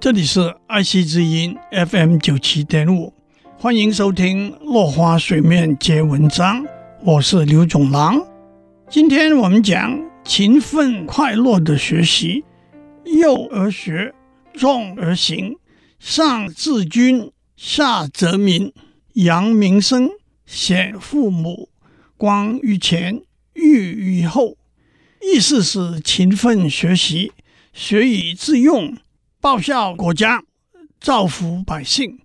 这里是爱惜之音 FM 九七点五，欢迎收听落花水面皆文章，我是刘总郎。今天我们讲勤奋快乐的学习，幼而学，壮而行，上治君，下则民，扬名声，显父母，光于前，裕于后。意思是勤奋学习，学以致用。报效国家，造福百姓，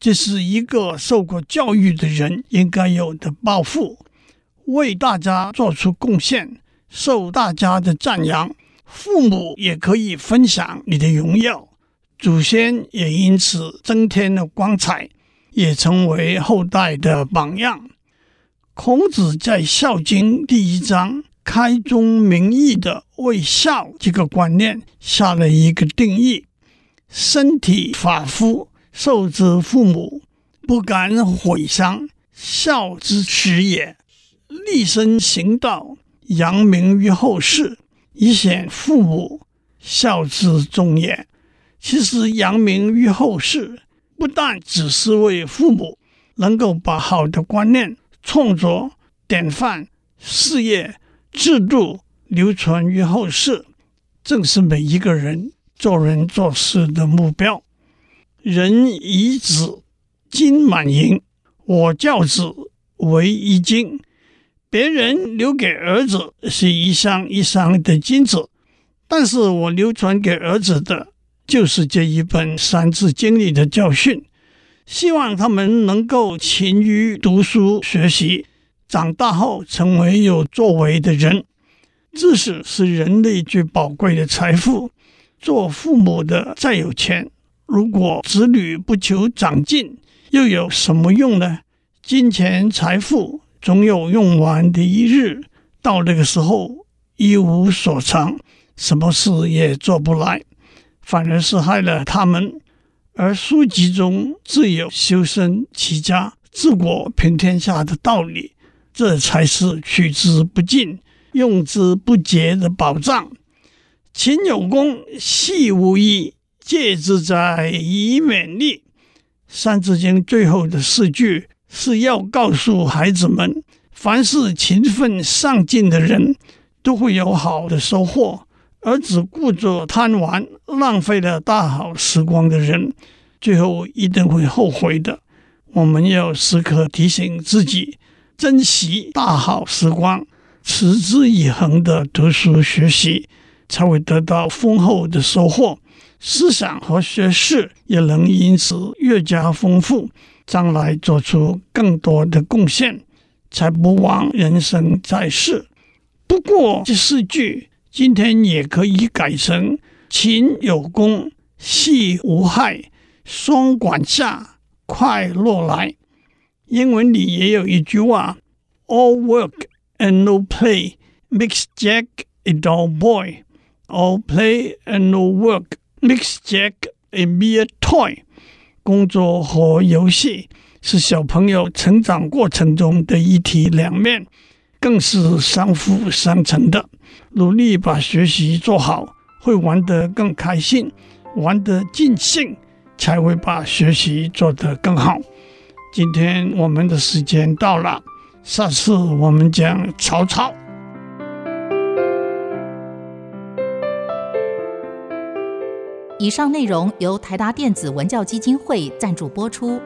这是一个受过教育的人应该有的抱负。为大家做出贡献，受大家的赞扬，父母也可以分享你的荣耀，祖先也因此增添了光彩，也成为后代的榜样。孔子在《孝经》第一章开宗明义的为孝这个观念下了一个定义。身体发肤，受之父母，不敢毁伤，孝之始也。立身行道，扬名于后世，以显父母，孝之终也。其实，扬名于后世，不但只是为父母能够把好的观念、创作、典范、事业、制度流传于后世，正是每一个人。做人做事的目标。人遗子金满盈，我教子为一金。别人留给儿子是一箱一箱的金子，但是我流传给儿子的，就是这一本《三字经》里的教训。希望他们能够勤于读书学习，长大后成为有作为的人。知识是人类最宝贵的财富。做父母的再有钱，如果子女不求长进，又有什么用呢？金钱财富总有用完的一日，到那个时候一无所长，什么事也做不来，反而是害了他们。而书籍中自有修身齐家治国平天下的道理，这才是取之不尽、用之不竭的宝藏。勤有功，戏无益，戒之哉，以勉励。三字经最后的四句是要告诉孩子们：凡是勤奋上进的人，都会有好的收获；而只顾着贪玩、浪费了大好时光的人，最后一定会后悔的。我们要时刻提醒自己，珍惜大好时光，持之以恒的读书学习。才会得到丰厚的收获，思想和学识也能因此越加丰富，将来做出更多的贡献，才不枉人生在世。不过这四句今天也可以改成“勤有功，戏无害，双管下，快乐来”。英文里也有一句话：“All work and no play makes Jack a dull boy。” All play and no work makes Jack a mere toy。工作和游戏是小朋友成长过程中的一体两面，更是相辅相成的。努力把学习做好，会玩得更开心，玩得尽兴，才会把学习做得更好。今天我们的时间到了，下次我们讲曹操。以上内容由台达电子文教基金会赞助播出。